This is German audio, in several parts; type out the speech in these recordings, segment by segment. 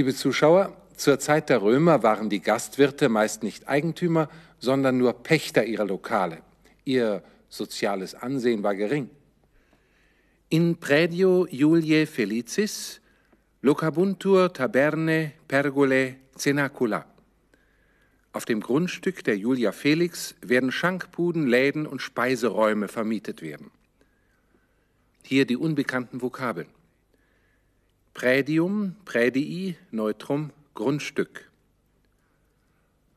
Liebe Zuschauer, zur Zeit der Römer waren die Gastwirte meist nicht Eigentümer, sondern nur Pächter ihrer Lokale. Ihr soziales Ansehen war gering. In praedio Juliae Felicis locabuntur taberne pergole cenacula. Auf dem Grundstück der Julia Felix werden Schankbuden, Läden und Speiseräume vermietet werden. Hier die unbekannten Vokabeln. Prädium, Prädii, Neutrum, Grundstück.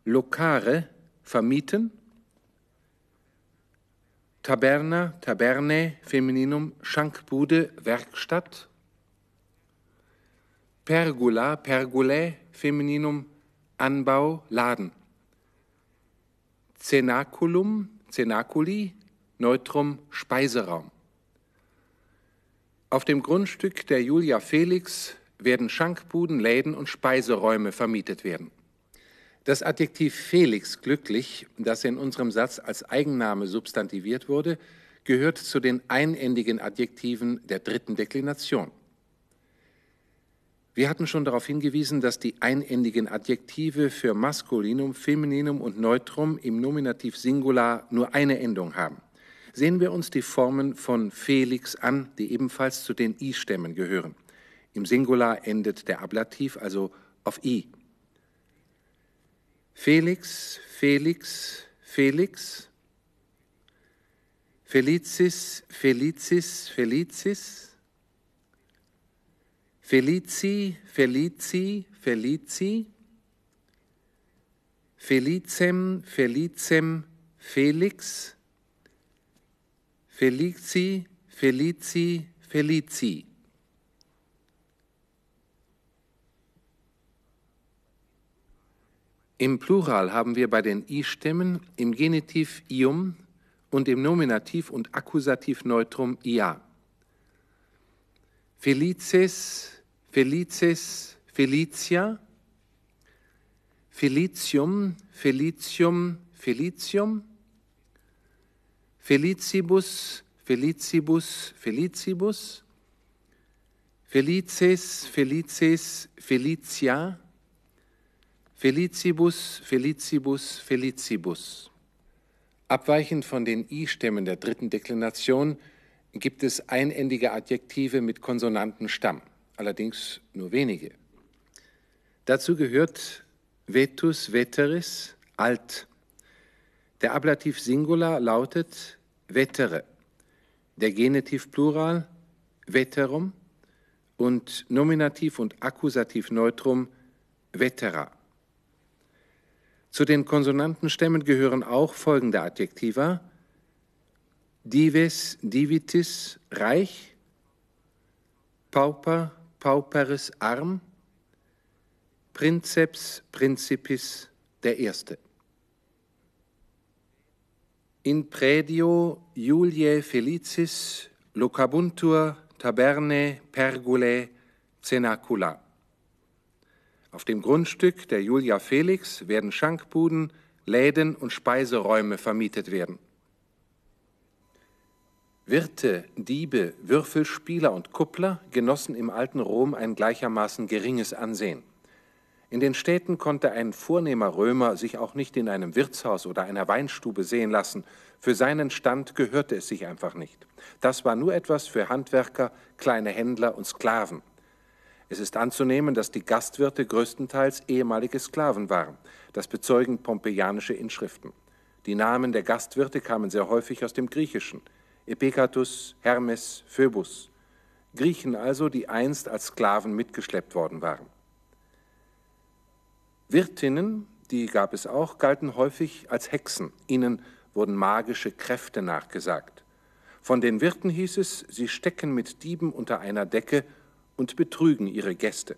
Locare, vermieten. Taberna, Taberne, Femininum, Schankbude, Werkstatt. Pergula, Pergulae, Femininum, Anbau, Laden. Cenaculum, Cenaculi, Neutrum, Speiseraum. Auf dem Grundstück der Julia Felix werden Schankbuden, Läden und Speiseräume vermietet werden. Das Adjektiv Felix glücklich, das in unserem Satz als Eigenname substantiviert wurde, gehört zu den einendigen Adjektiven der dritten Deklination. Wir hatten schon darauf hingewiesen, dass die einendigen Adjektive für Maskulinum, Femininum und Neutrum im Nominativ Singular nur eine Endung haben. Sehen wir uns die Formen von Felix an, die ebenfalls zu den I-Stämmen gehören. Im Singular endet der Ablativ also auf I. Felix, Felix, Felix, Felicis, Felicis, Felicis, Felici, Felici, Felici, Felicem, Felicem, Felix, Felici, Felici, Felici. Im Plural haben wir bei den I-Stämmen im Genitiv ium und im Nominativ und Akkusativ Neutrum ia. Felices, Felices, Felicia, Felicium, Felicium, Felicium, Felicibus, Felicibus, Felicibus, Felices, Felices, Felicia, Felicibus, Felicibus, Felicibus. Abweichend von den I-Stämmen der dritten Deklination gibt es einendige Adjektive mit Konsonantenstamm, allerdings nur wenige. Dazu gehört vetus, veteris, alt. Der Ablativ Singular lautet vetere, der Genitiv Plural veterum und Nominativ und Akkusativ Neutrum vetera. Zu den Konsonantenstämmen gehören auch folgende Adjektiva: dives, divitis, reich, pauper, pauperis, arm, princeps, principis, der Erste. In praedio Juliae felicis locabuntur taberne pergulae cenacula. Auf dem Grundstück der Julia Felix werden Schankbuden, Läden und Speiseräume vermietet werden. Wirte, Diebe, Würfelspieler und Kuppler genossen im alten Rom ein gleichermaßen geringes Ansehen. In den Städten konnte ein vornehmer Römer sich auch nicht in einem Wirtshaus oder einer Weinstube sehen lassen. Für seinen Stand gehörte es sich einfach nicht. Das war nur etwas für Handwerker, kleine Händler und Sklaven. Es ist anzunehmen, dass die Gastwirte größtenteils ehemalige Sklaven waren. Das bezeugen pompeianische Inschriften. Die Namen der Gastwirte kamen sehr häufig aus dem Griechischen. Epekatus, Hermes, Phoebus. Griechen also, die einst als Sklaven mitgeschleppt worden waren. Wirtinnen, die gab es auch, galten häufig als Hexen. Ihnen wurden magische Kräfte nachgesagt. Von den Wirten hieß es, sie stecken mit Dieben unter einer Decke und betrügen ihre Gäste.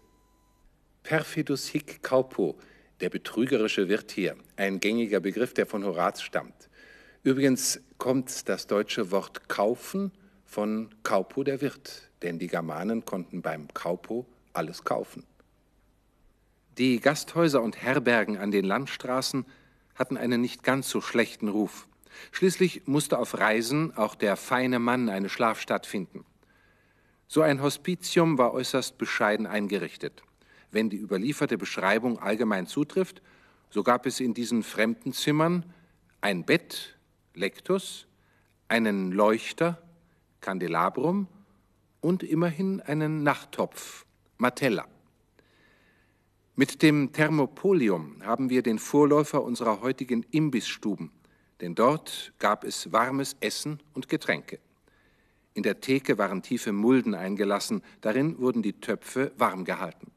Perfidus hic caupo, der betrügerische Wirt hier, ein gängiger Begriff, der von Horaz stammt. Übrigens kommt das deutsche Wort kaufen von Kaupo der Wirt, denn die Germanen konnten beim Kaupo alles kaufen. Die Gasthäuser und Herbergen an den Landstraßen hatten einen nicht ganz so schlechten Ruf. Schließlich musste auf Reisen auch der feine Mann eine Schlafstatt finden. So ein Hospitium war äußerst bescheiden eingerichtet. wenn die überlieferte Beschreibung allgemein zutrifft, so gab es in diesen fremden Zimmern ein Bett, Lectus, einen Leuchter, Candelabrum und immerhin einen Nachttopf, Matella. Mit dem Thermopolium haben wir den Vorläufer unserer heutigen Imbissstuben, denn dort gab es warmes Essen und Getränke. In der Theke waren tiefe Mulden eingelassen, darin wurden die Töpfe warm gehalten.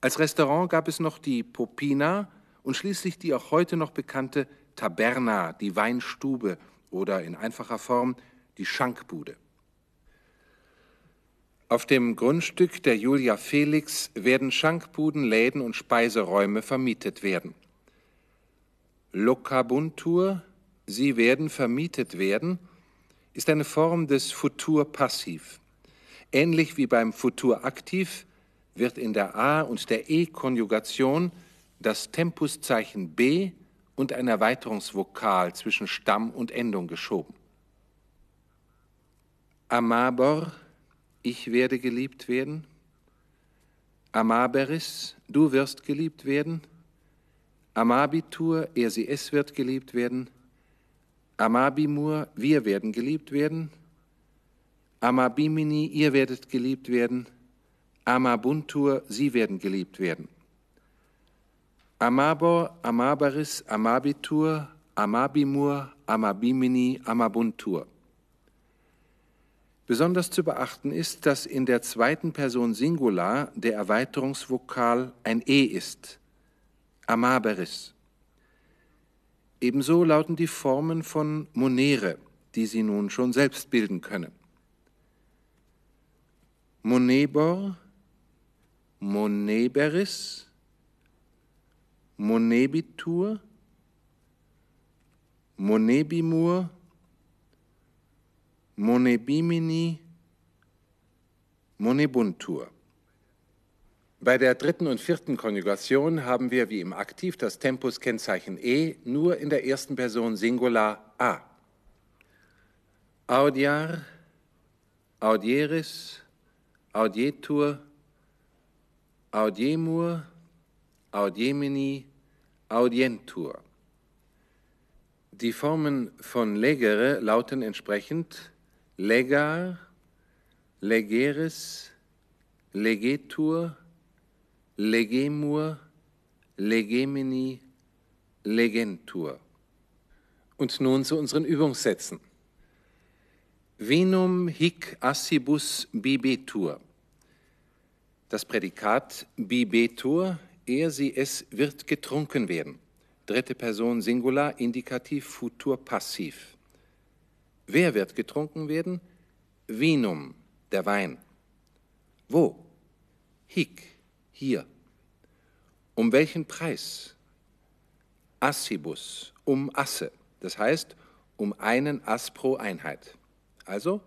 Als Restaurant gab es noch die Popina und schließlich die auch heute noch bekannte Taberna, die Weinstube oder in einfacher Form die Schankbude. Auf dem Grundstück der Julia Felix werden Schankbuden, Läden und Speiseräume vermietet werden. Lokabuntur, sie werden vermietet werden, ist eine Form des Futur passiv. Ähnlich wie beim Futur aktiv wird in der A- und der E-Konjugation das Tempuszeichen B und ein Erweiterungsvokal zwischen Stamm und Endung geschoben. Amabor ich werde geliebt werden. Amaberis, du wirst geliebt werden. Amabitur, er sie es wird geliebt werden. Amabimur, wir werden geliebt werden. Amabimini, ihr werdet geliebt werden. Amabuntur, sie werden geliebt werden. Amabor, Amabaris, Amabitur, Amabimur, Amabimini, Amabuntur. Besonders zu beachten ist, dass in der zweiten Person Singular der Erweiterungsvokal ein E ist, amaberis. Ebenso lauten die Formen von monere, die Sie nun schon selbst bilden können. Monebor, moneberis, monebitur, monebimur, Monebimini Monebuntur. Bei der dritten und vierten Konjugation haben wir wie im Aktiv das Tempuskennzeichen e nur in der ersten Person Singular a. Audiar, audieris, audietur, audiemur, audiemini, audientur. Die Formen von legere lauten entsprechend legar, legeris, legetur, legemur, legemini, legentur. Und nun zu unseren Übungssätzen. Vinum hic assibus bibetur. Das Prädikat bibetur, er sie es wird getrunken werden. Dritte Person Singular, Indikativ, Futur, Passiv. Wer wird getrunken werden? Vinum, der Wein. Wo? Hic, hier. Um welchen Preis? Assibus, um Asse, das heißt um einen Ass pro Einheit. Also,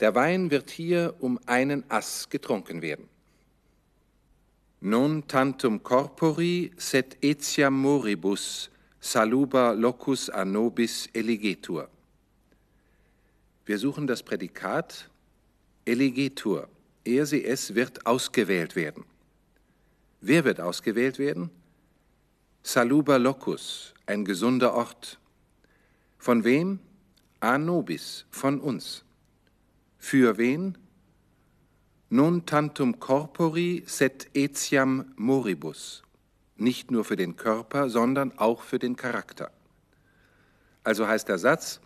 der Wein wird hier um einen Ass getrunken werden. Non tantum corpori sed etiam moribus saluba locus a nobis eligetur. Wir suchen das Prädikat Elegetur. Er, sie, es wird ausgewählt werden. Wer wird ausgewählt werden? Saluba locus, ein gesunder Ort. Von wem? Anobis, von uns. Für wen? Non tantum corpori sed etiam moribus. Nicht nur für den Körper, sondern auch für den Charakter. Also heißt der Satz,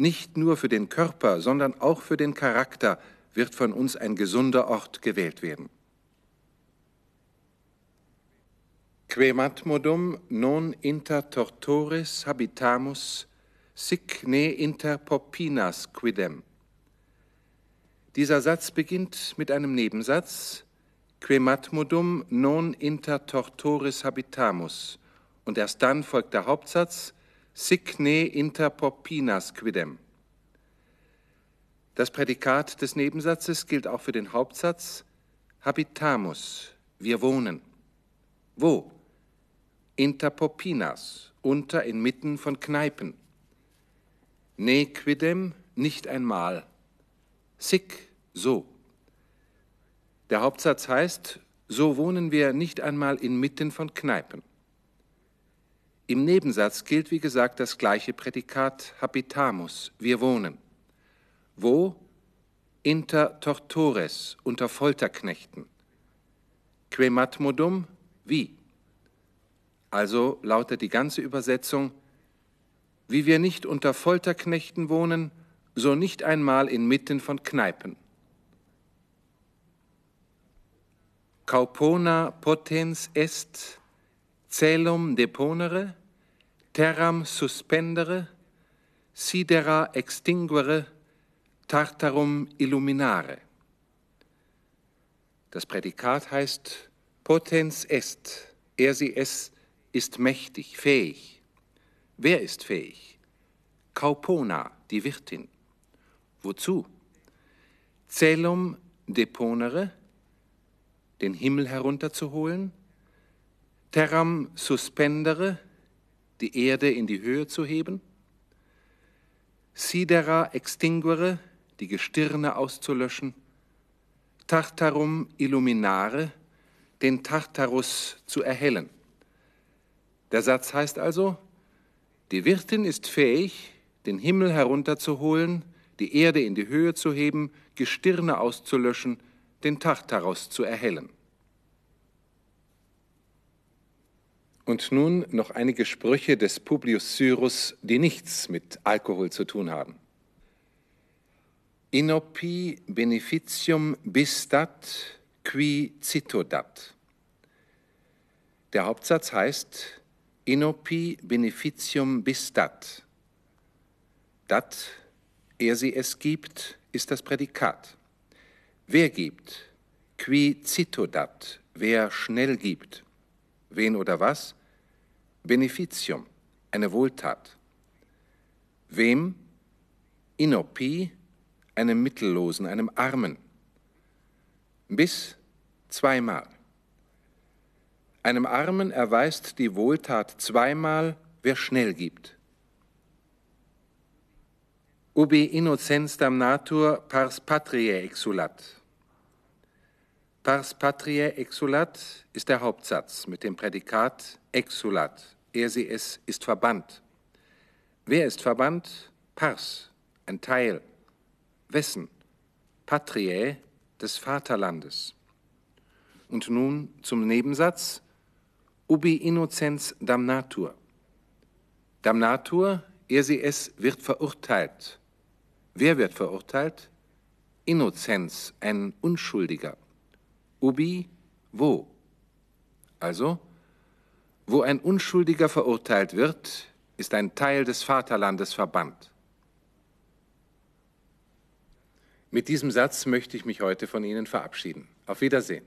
nicht nur für den Körper, sondern auch für den Charakter wird von uns ein gesunder Ort gewählt werden. Quematmodum non inter tortores habitamus, sic ne inter popinas quidem. Dieser Satz beginnt mit einem Nebensatz, Quematmodum non inter tortores habitamus, und erst dann folgt der Hauptsatz, sic ne inter popinas quidem. Das Prädikat des Nebensatzes gilt auch für den Hauptsatz habitamus, wir wohnen. Wo? Inter popinas, unter inmitten von Kneipen. Ne quidem, nicht einmal. Sic, so. Der Hauptsatz heißt, so wohnen wir nicht einmal inmitten von Kneipen. Im Nebensatz gilt, wie gesagt, das gleiche Prädikat habitamus, wir wohnen. Wo? Inter tortores, unter Folterknechten. Quematmodum, wie? Also lautet die ganze Übersetzung, wie wir nicht unter Folterknechten wohnen, so nicht einmal inmitten von Kneipen. Caupona potens est, celum deponere, terram suspendere, sidera extinguere, tartarum illuminare. Das Prädikat heißt potens est, er sie es ist mächtig, fähig. Wer ist fähig? Caupona, die Wirtin. Wozu? Celum deponere, den Himmel herunterzuholen, terram suspendere, die Erde in die Höhe zu heben, sidera extinguere, die Gestirne auszulöschen, tartarum illuminare, den Tartarus zu erhellen. Der Satz heißt also, die Wirtin ist fähig, den Himmel herunterzuholen, die Erde in die Höhe zu heben, Gestirne auszulöschen, den Tartarus zu erhellen. Und nun noch einige Sprüche des Publius Cyrus, die nichts mit Alkohol zu tun haben. Inopi beneficium bistat qui citodat. Der Hauptsatz heißt Inopi beneficium bistat. Dat, er sie es gibt, ist das Prädikat. Wer gibt? Qui citodat, wer schnell gibt. Wen oder was? Beneficium, eine Wohltat. Wem? Inopi, einem Mittellosen, einem Armen. Bis zweimal. Einem Armen erweist die Wohltat zweimal, wer schnell gibt. Ubi innocens damnatur pars patriae exulat. Pars patriae exulat ist der Hauptsatz mit dem Prädikat exulat. Er, sie, es ist verbannt. Wer ist verbannt? Pars, ein Teil. Wessen? Patriae, des Vaterlandes. Und nun zum Nebensatz. Ubi innocens damnatur. Damnatur, er, sie, es wird verurteilt. Wer wird verurteilt? Innozenz, ein Unschuldiger. Ubi, wo? Also, wo ein Unschuldiger verurteilt wird, ist ein Teil des Vaterlandes verbannt. Mit diesem Satz möchte ich mich heute von Ihnen verabschieden. Auf Wiedersehen.